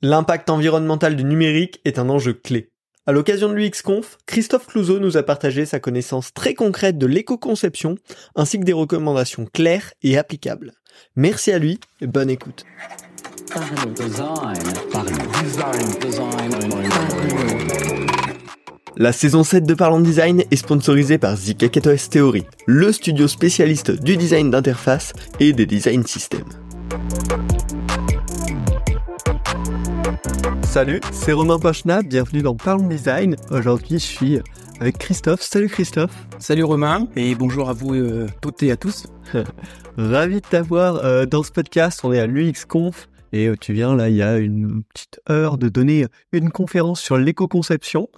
L'impact environnemental du numérique est un enjeu clé. À l'occasion de l'UXConf, Christophe Clouseau nous a partagé sa connaissance très concrète de l'éco-conception, ainsi que des recommandations claires et applicables. Merci à lui et bonne écoute. La saison 7 de Parlons Design est sponsorisée par ZKKTOS Theory, le studio spécialiste du design d'interface et des design systems. Salut, c'est Romain Pochna, bienvenue dans Parlons Design. Aujourd'hui, je suis avec Christophe. Salut Christophe. Salut Romain et bonjour à vous euh, toutes et à tous. Ravi de t'avoir euh, dans ce podcast. On est à l'UXConf et euh, tu viens là, il y a une petite heure de donner une conférence sur l'éco-conception.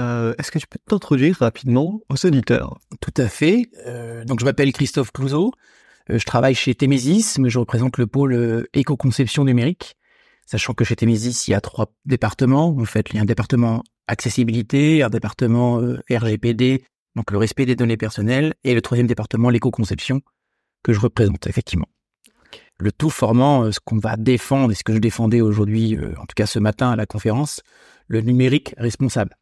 Euh, est-ce que tu peux t'introduire rapidement aux auditeurs? Tout à fait. Euh, donc je m'appelle Christophe Clouseau. Euh, je travaille chez Temesis, mais je représente le pôle éco-conception numérique. Sachant que chez Temesis, il y a trois départements. En fait, il y a un département accessibilité, un département RGPD, donc le respect des données personnelles, et le troisième département, l'éco-conception, que je représente effectivement. Le tout formant ce qu'on va défendre et ce que je défendais aujourd'hui, en tout cas ce matin à la conférence, le numérique responsable.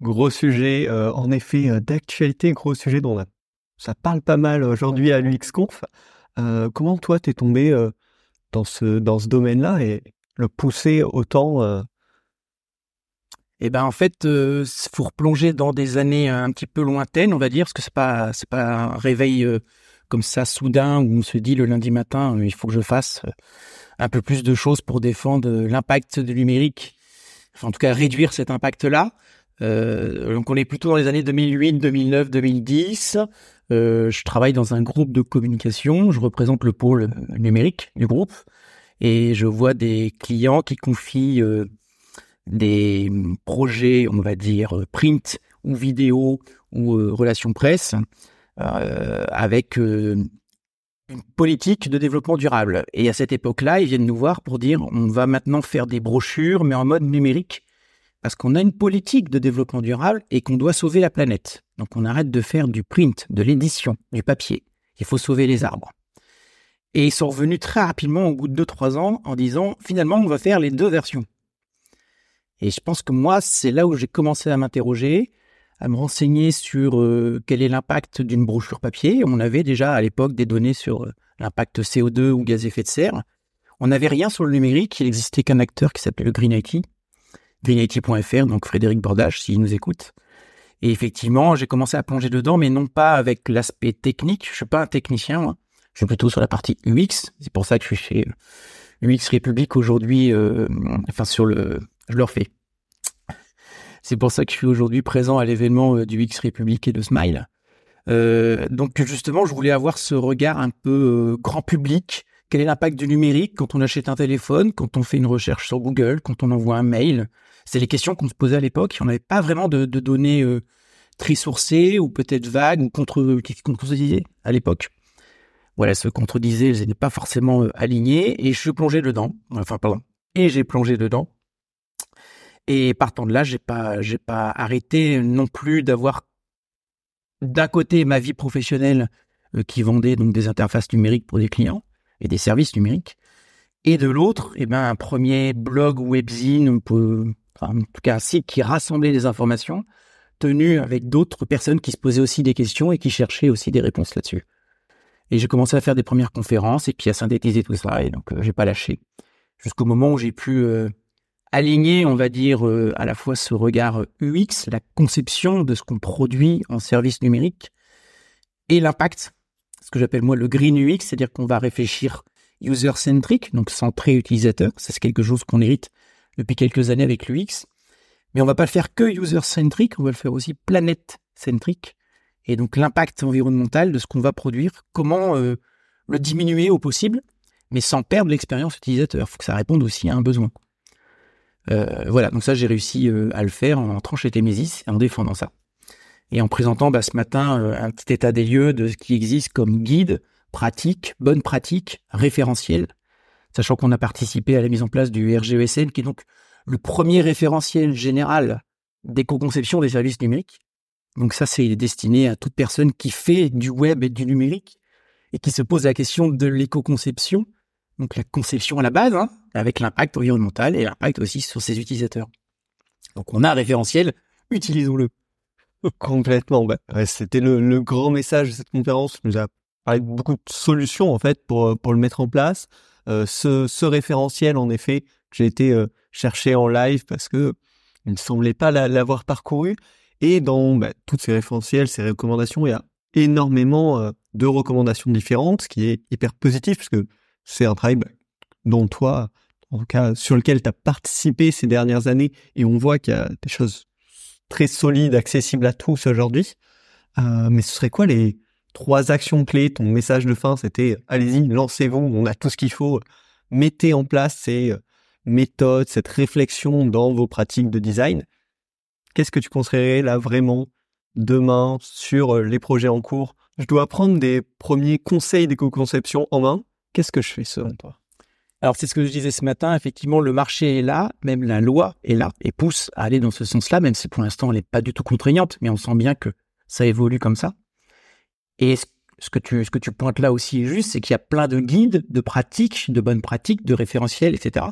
Gros sujet, euh, en effet, euh, d'actualité, gros sujet dont ça parle pas mal aujourd'hui à l'UXConf. Euh, comment toi, t'es tombé dans ce, dans ce domaine-là et le pousser autant Eh ben, en fait, il faut replonger dans des années un petit peu lointaines, on va dire, parce que c'est pas, c'est pas un réveil comme ça soudain où on se dit le lundi matin, il faut que je fasse un peu plus de choses pour défendre l'impact du numérique. En tout cas, réduire cet impact-là. Euh, donc on est plutôt dans les années 2008, 2009, 2010. Euh, je travaille dans un groupe de communication. Je représente le pôle numérique du groupe et je vois des clients qui confient euh, des projets, on va dire print ou vidéo ou relations presse avec une politique de développement durable. Et à cette époque-là, ils viennent nous voir pour dire on va maintenant faire des brochures mais en mode numérique parce qu'on a une politique de développement durable et qu'on doit sauver la planète. Donc on arrête de faire du print, de l'édition, du papier. Il faut sauver les arbres. Et ils sont revenus très rapidement au bout de 2-3 ans en disant finalement on va faire les deux versions. Et je pense que moi c'est là où j'ai commencé à m'interroger, à me renseigner sur euh, quel est l'impact d'une brochure papier. On avait déjà à l'époque des données sur euh, l'impact CO2 ou gaz à effet de serre. On n'avait rien sur le numérique, il n'existait qu'un acteur qui s'appelait le Green IT, greenIT.fr, donc Frédéric Bordage, s'il nous écoute. Et effectivement, j'ai commencé à plonger dedans, mais non pas avec l'aspect technique. Je suis pas un technicien, moi. Je suis plutôt sur la partie UX. C'est pour ça que je suis chez UX République aujourd'hui. Euh, enfin, sur le, je leur fais. C'est pour ça que je suis aujourd'hui présent à l'événement euh, du UX République et de Smile. Euh, donc justement, je voulais avoir ce regard un peu grand public. Quel est l'impact du numérique quand on achète un téléphone, quand on fait une recherche sur Google, quand on envoie un mail? C'est les questions qu'on se posait à l'époque. On n'avait pas vraiment de, données euh, très sourcées ou peut-être vagues ou contre, qui contredisaient à l'époque. Voilà, se contredisaient, elles n'étaient pas forcément euh, alignées et je suis plongé dedans. Enfin, pardon. Et j'ai plongé dedans. Et partant de là, j'ai pas, pas arrêté non plus d'avoir d'un côté ma vie professionnelle euh, qui vendait donc des interfaces numériques pour des clients et des services numériques, et de l'autre, eh ben un premier blog webzine en tout cas un site qui rassemblait des informations, tenu avec d'autres personnes qui se posaient aussi des questions et qui cherchaient aussi des réponses là-dessus. Et j'ai commencé à faire des premières conférences et puis à synthétiser tout ça, et donc euh, j'ai pas lâché. Jusqu'au moment où j'ai pu euh, aligner, on va dire, euh, à la fois ce regard UX, la conception de ce qu'on produit en service numérique, et l'impact, ce que j'appelle moi le green UX, c'est-à-dire qu'on va réfléchir user-centric, donc centré utilisateur, c'est quelque chose qu'on hérite depuis quelques années avec l'UX. Mais on va pas le faire que user-centric, on va le faire aussi planète-centric. Et donc l'impact environnemental de ce qu'on va produire, comment euh, le diminuer au possible, mais sans perdre l'expérience utilisateur. Il faut que ça réponde aussi à un besoin. Euh, voilà, donc ça j'ai réussi euh, à le faire en entrant chez Temesis et en défendant ça. Et en présentant bah, ce matin un petit état des lieux de ce qui existe comme guide, pratique, bonne pratique, référentiel, sachant qu'on a participé à la mise en place du RGESN, qui est donc le premier référentiel général d'éco-conception des services numériques. Donc ça, c'est destiné à toute personne qui fait du web et du numérique et qui se pose la question de l'éco-conception, donc la conception à la base, hein, avec l'impact environnemental et l'impact aussi sur ses utilisateurs. Donc on a un référentiel, utilisons-le. Complètement. C'était le, grand message de cette conférence. On nous a parlé de beaucoup de solutions en fait pour pour le mettre en place. Euh, ce, référentiel, en effet, j'ai été euh, chercher en live parce que il ne semblait pas l'avoir parcouru. Et dans bah, toutes ces référentiels, ces recommandations, il y a énormément euh, de recommandations différentes, ce qui est hyper positif parce que c'est un travail bah, dont toi, en tout cas, sur lequel tu as participé ces dernières années et on voit qu'il y a des choses très solides, accessibles à tous aujourd'hui. mais ce serait quoi les, trois actions clés. Ton message de fin, c'était allez-y, lancez-vous, on a tout ce qu'il faut. Mettez en place ces euh, méthodes, cette réflexion dans vos pratiques de design. Qu'est-ce que tu conseillerais là vraiment demain sur euh, les projets en cours? Je dois prendre des premiers conseils d'éco-conception en main. Qu'est-ce que je fais selon toi? Alors c'est ce que je disais ce matin, effectivement le marché est là, même la loi est là et pousse à aller dans ce sens-là, même si pour l'instant elle n'est pas du tout contraignante, mais on sent bien que ça évolue comme ça. Et ce que tu, ce que tu pointes là aussi est juste, c'est qu'il y a plein de guides, de pratiques, de bonnes pratiques, de référentiels, etc.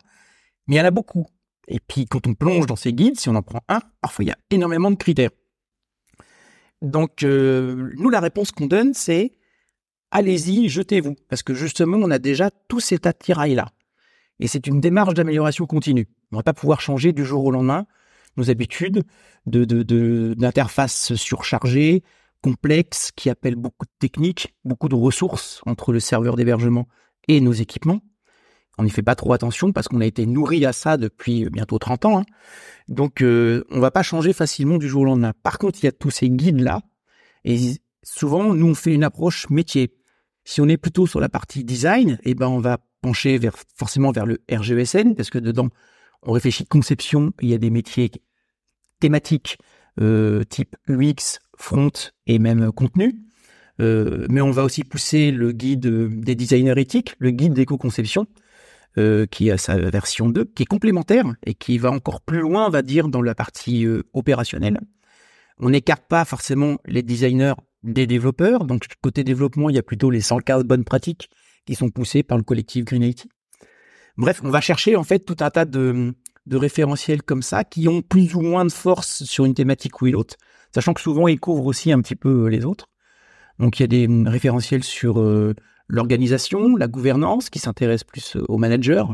Mais il y en a beaucoup. Et puis quand on plonge dans ces guides, si on en prend un, parfois il y a énormément de critères. Donc euh, nous, la réponse qu'on donne, c'est allez-y, jetez-vous. Parce que justement, on a déjà tout cet attirail-là. Et c'est une démarche d'amélioration continue. On ne va pas pouvoir changer du jour au lendemain nos habitudes de, d'interfaces surchargées, complexe qui appelle beaucoup de techniques, beaucoup de ressources entre le serveur d'hébergement et nos équipements. On n'y fait pas trop attention parce qu'on a été nourri à ça depuis bientôt 30 ans. Hein. Donc euh, on va pas changer facilement du jour au lendemain. Par contre, il y a tous ces guides-là. Et souvent, nous, on fait une approche métier. Si on est plutôt sur la partie design, eh ben, on va pencher forcément vers le RGESN parce que dedans, on réfléchit conception. Il y a des métiers thématiques euh, type UX, front et même contenu. Euh, mais on va aussi pousser le guide des designers éthiques, le guide d'éco-conception, euh, qui a sa version 2, qui est complémentaire et qui va encore plus loin, on va dire, dans la partie opérationnelle. On n'écarte pas forcément les designers des développeurs. Donc, côté développement, il y a plutôt les 115 bonnes pratiques qui sont poussées par le collectif Green IT. Bref, on va chercher en fait tout un tas de, référentiels comme ça qui ont plus ou moins de force sur une thématique ou une autre sachant que souvent ils couvrent aussi un petit peu euh, les autres. Donc il y a des hum, référentiels sur euh, l'organisation, la gouvernance, qui s'intéresse plus euh, aux managers,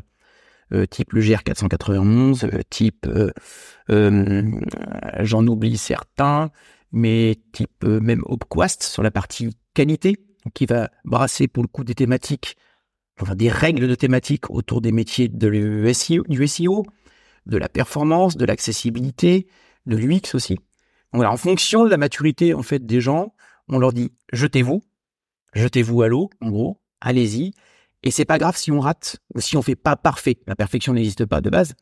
type le GR 491, type j'en oublie certains, mais type même Opquast sur la partie qualité, qui va brasser pour le coup des thématiques, des règles de thématiques autour des métiers de du SEO, de la performance, de l'accessibilité, de l'UX aussi en fonction de la maturité en fait des gens, on leur dit jetez-vous, jetez-vous à l'eau, en gros, allez-y. Et c'est pas grave si on rate ou si on fait pas parfait. La perfection n'existe pas de base,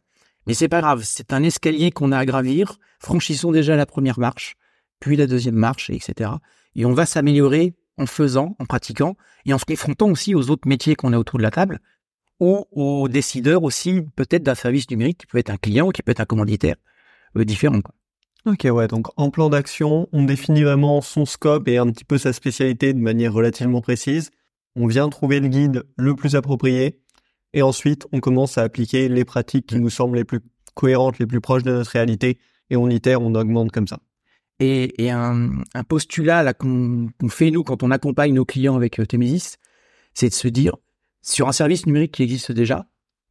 mais c'est pas grave. C'est un escalier qu'on a à gravir. Franchissons déjà la première marche, puis la deuxième marche, etc. Et on va s'améliorer en faisant, en pratiquant et en se confrontant aussi aux autres métiers qu'on a autour de la table ou aux décideurs aussi peut-être d'un service numérique qui peut être un client ou qui peut être un commanditaire euh, différent. Quoi. Ok, ouais, donc en plan d'action, on définit vraiment son scope et un petit peu sa spécialité de manière relativement précise. On vient trouver le guide le plus approprié et ensuite on commence à appliquer les pratiques qui nous semblent les plus cohérentes, les plus proches de notre réalité et on itère, on augmente comme ça. Et, un, postulat là qu'on fait nous quand on accompagne nos clients avec euh, Temesis, c'est de se dire sur un service numérique qui existe déjà,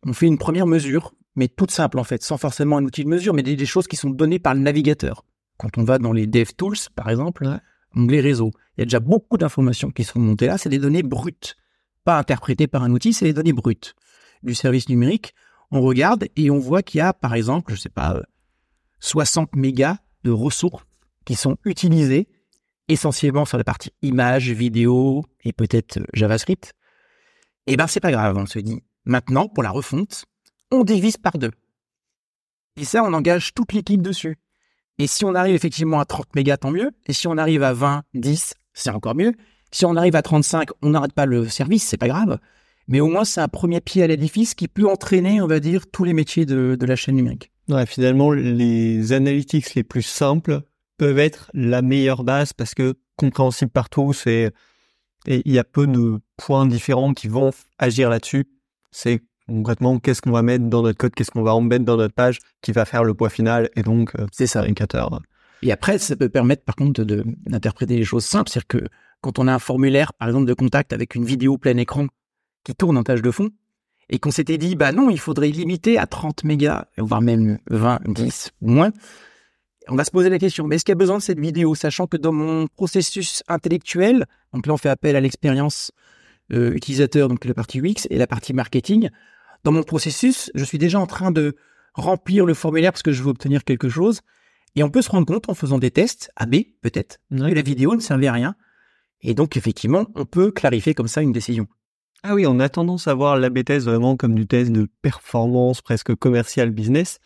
on fait une première mesure mais toute simple en fait, sans forcément un outil de mesure, mais des, choses qui sont données par le navigateur. Quand on va dans les DevTools, par exemple, onglet réseau, il y a déjà beaucoup d'informations qui sont montées là, c'est des données brutes, pas interprétées par un outil, c'est des données brutes du service numérique. On regarde et on voit qu'il y a, par exemple, je sais pas, 60 mégas de ressources qui sont utilisées essentiellement sur la partie image, vidéo et peut-être JavaScript. Eh ben, c'est pas grave, on se dit. Maintenant, pour la refonte, on divise par deux. Et ça, on engage toute l'équipe dessus. Et si on arrive effectivement à 30 mégas, tant mieux. Et si on arrive à 20, 10, c'est encore mieux. Si on arrive à 35, on n'arrête pas le service, c'est pas grave. Mais au moins, c'est un premier pied à l'édifice qui peut entraîner, on va dire, tous les métiers de, la chaîne numérique. Ouais, finalement, les analytics les plus simples peuvent être la meilleure base parce que compréhensible par tous et il y a peu de points différents qui vont agir là-dessus. C'est concrètement qu'est-ce qu'on va mettre dans notre code, qu'est-ce qu'on va embêter dans notre page qui va faire le poids final et donc euh, c'est ça. indicateur. Et après, ça peut permettre par contre de d'interpréter les choses simples, c'est-à-dire que quand on a un formulaire, par exemple, de contact avec une vidéo plein écran qui tourne en tâche de fond, et qu'on s'était dit, bah non, il faudrait limiter à 30 mégas, voire même 20, 10 ou moins, on va se poser la question, mais est-ce qu'il y a besoin de cette vidéo, sachant que dans mon processus intellectuel, donc là on fait appel à l'expérience euh, utilisateur, donc la partie UX et la partie marketing, dans mon processus, je suis déjà en train de remplir le formulaire parce que je veux obtenir quelque chose, et on peut se rendre compte en faisant des tests, AB peut-être, que la vidéo ne servait à rien, et donc effectivement, on peut clarifier comme ça une décision. Ah oui, on a tendance à voir l'AB test vraiment comme du test de performance presque commercial business,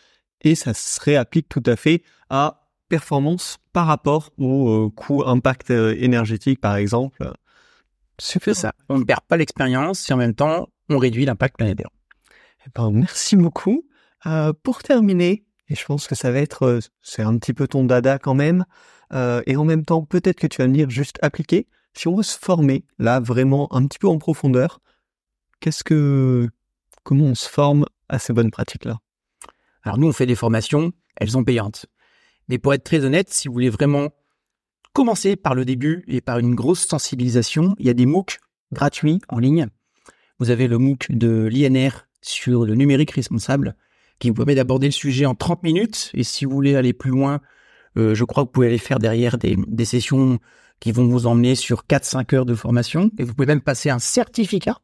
et ça se réapplique tout à fait à performance par rapport au euh, coût impact euh, énergétique par exemple. C'est ça. On ne perd pas l'expérience et en même temps, on réduit l'impact planétaire. Eh ben, merci beaucoup. Euh, pour terminer, et je pense que ça va être, c'est un petit peu ton dada quand même, et en même temps, peut-être que tu vas me dire juste appliquer. Si on veut se former là vraiment un petit peu en profondeur, qu'est-ce que, comment on se forme à ces bonnes pratiques là alors nous, on fait des formations, elles sont payantes. Mais pour être très honnête, si vous voulez vraiment commencer par le début et par une grosse sensibilisation, il y a des MOOC gratuits en ligne. Vous avez le MOOC de l'INR sur le numérique responsable qui vous permet d'aborder le sujet en 30 minutes. Et si vous voulez aller plus loin, euh, je crois que vous pouvez aller faire derrière des, des sessions qui vont vous emmener sur 4-5 heures de formation. Et vous pouvez même passer un certificat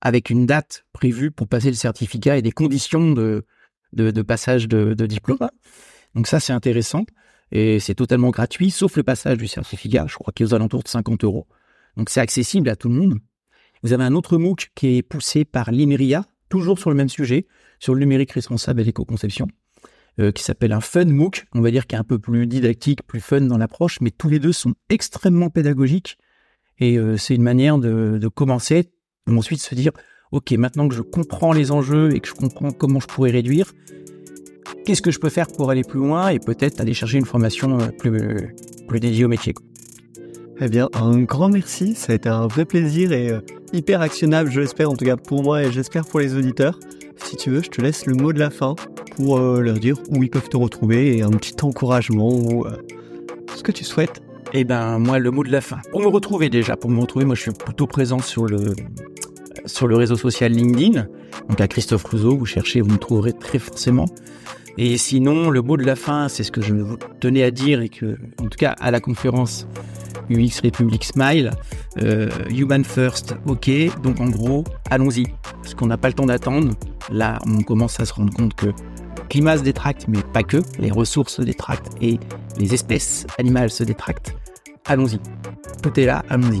avec une date prévue pour passer le certificat et des conditions de, de, passage de, diplôme. Donc ça, c'est intéressant. Et c'est totalement gratuit, sauf le passage du certificat. Je crois qu'il est aux alentours de 50 euros. Donc c'est accessible à tout le monde. Vous avez un autre MOOC qui est poussé par l'IMERIA, toujours sur le même sujet, sur le numérique responsable et l'éco-conception, euh, qui s'appelle un Fun MOOC. On va dire qu'il est un peu plus didactique, plus fun dans l'approche, mais tous les deux sont extrêmement pédagogiques. Et euh, c'est une manière de, de commencer, ensuite se dire, ok, maintenant que je comprends les enjeux et que je comprends comment je pourrais réduire, qu'est-ce que je peux faire pour aller plus loin et peut-être aller chercher une formation euh, plus, plus dédiée au métier. Eh bien, un grand merci, ça a été un vrai plaisir et euh, hyper actionnable, je l'espère en tout cas pour moi et j'espère pour les auditeurs. Si tu veux, je te laisse le mot de la fin pour euh, leur dire où ils peuvent te retrouver et un petit encouragement ou ce que tu souhaites. Eh ben, moi, le mot de la fin. Pour me retrouver déjà, pour me retrouver, moi, je suis plutôt présent sur le sur le réseau social LinkedIn. Donc à Christophe Rousseau, vous cherchez, vous me trouverez très forcément. Et sinon, le mot de la fin, c'est ce que je tenais à dire et que, en tout cas, à la conférence UX Republic Smile, euh, Human First, ok. Donc en gros, allons-y. Parce qu'on n'a pas le temps d'attendre. Là, on commence à se rendre compte que le climat se détracte, mais pas que. Les ressources se détractent et les espèces animales se détractent. Allons-y. Tout est là, allons-y.